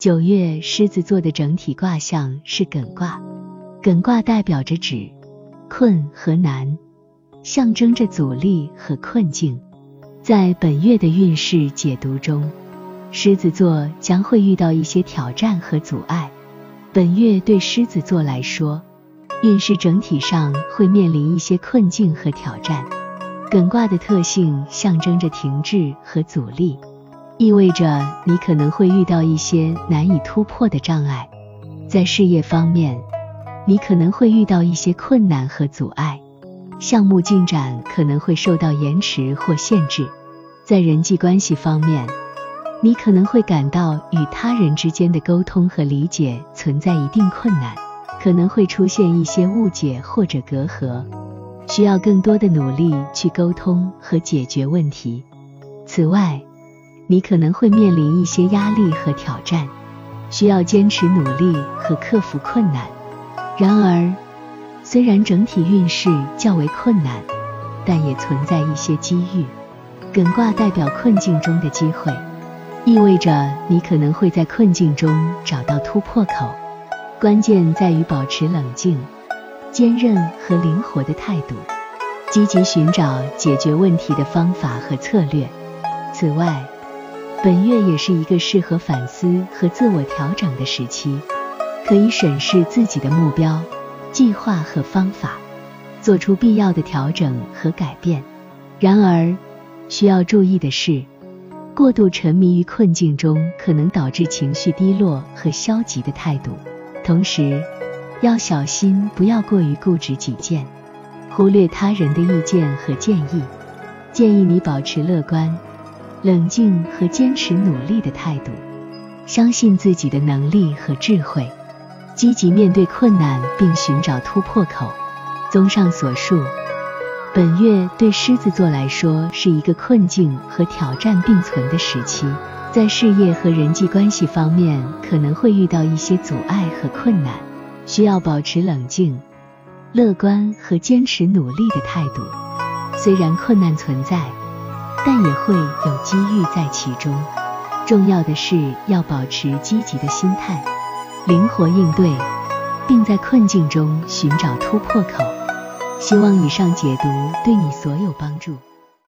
九月狮子座的整体卦象是艮卦，艮卦代表着止、困和难，象征着阻力和困境。在本月的运势解读中，狮子座将会遇到一些挑战和阻碍。本月对狮子座来说，运势整体上会面临一些困境和挑战。艮卦的特性象征着停滞和阻力。意味着你可能会遇到一些难以突破的障碍，在事业方面，你可能会遇到一些困难和阻碍，项目进展可能会受到延迟或限制。在人际关系方面，你可能会感到与他人之间的沟通和理解存在一定困难，可能会出现一些误解或者隔阂，需要更多的努力去沟通和解决问题。此外，你可能会面临一些压力和挑战，需要坚持努力和克服困难。然而，虽然整体运势较为困难，但也存在一些机遇。艮卦代表困境中的机会，意味着你可能会在困境中找到突破口。关键在于保持冷静、坚韧和灵活的态度，积极寻找解决问题的方法和策略。此外，本月也是一个适合反思和自我调整的时期，可以审视自己的目标、计划和方法，做出必要的调整和改变。然而，需要注意的是，过度沉迷于困境中可能导致情绪低落和消极的态度。同时，要小心不要过于固执己见，忽略他人的意见和建议。建议你保持乐观。冷静和坚持努力的态度，相信自己的能力和智慧，积极面对困难并寻找突破口。综上所述，本月对狮子座来说是一个困境和挑战并存的时期，在事业和人际关系方面可能会遇到一些阻碍和困难，需要保持冷静、乐观和坚持努力的态度。虽然困难存在。但也会有机遇在其中。重要的是要保持积极的心态，灵活应对，并在困境中寻找突破口。希望以上解读对你所有帮助。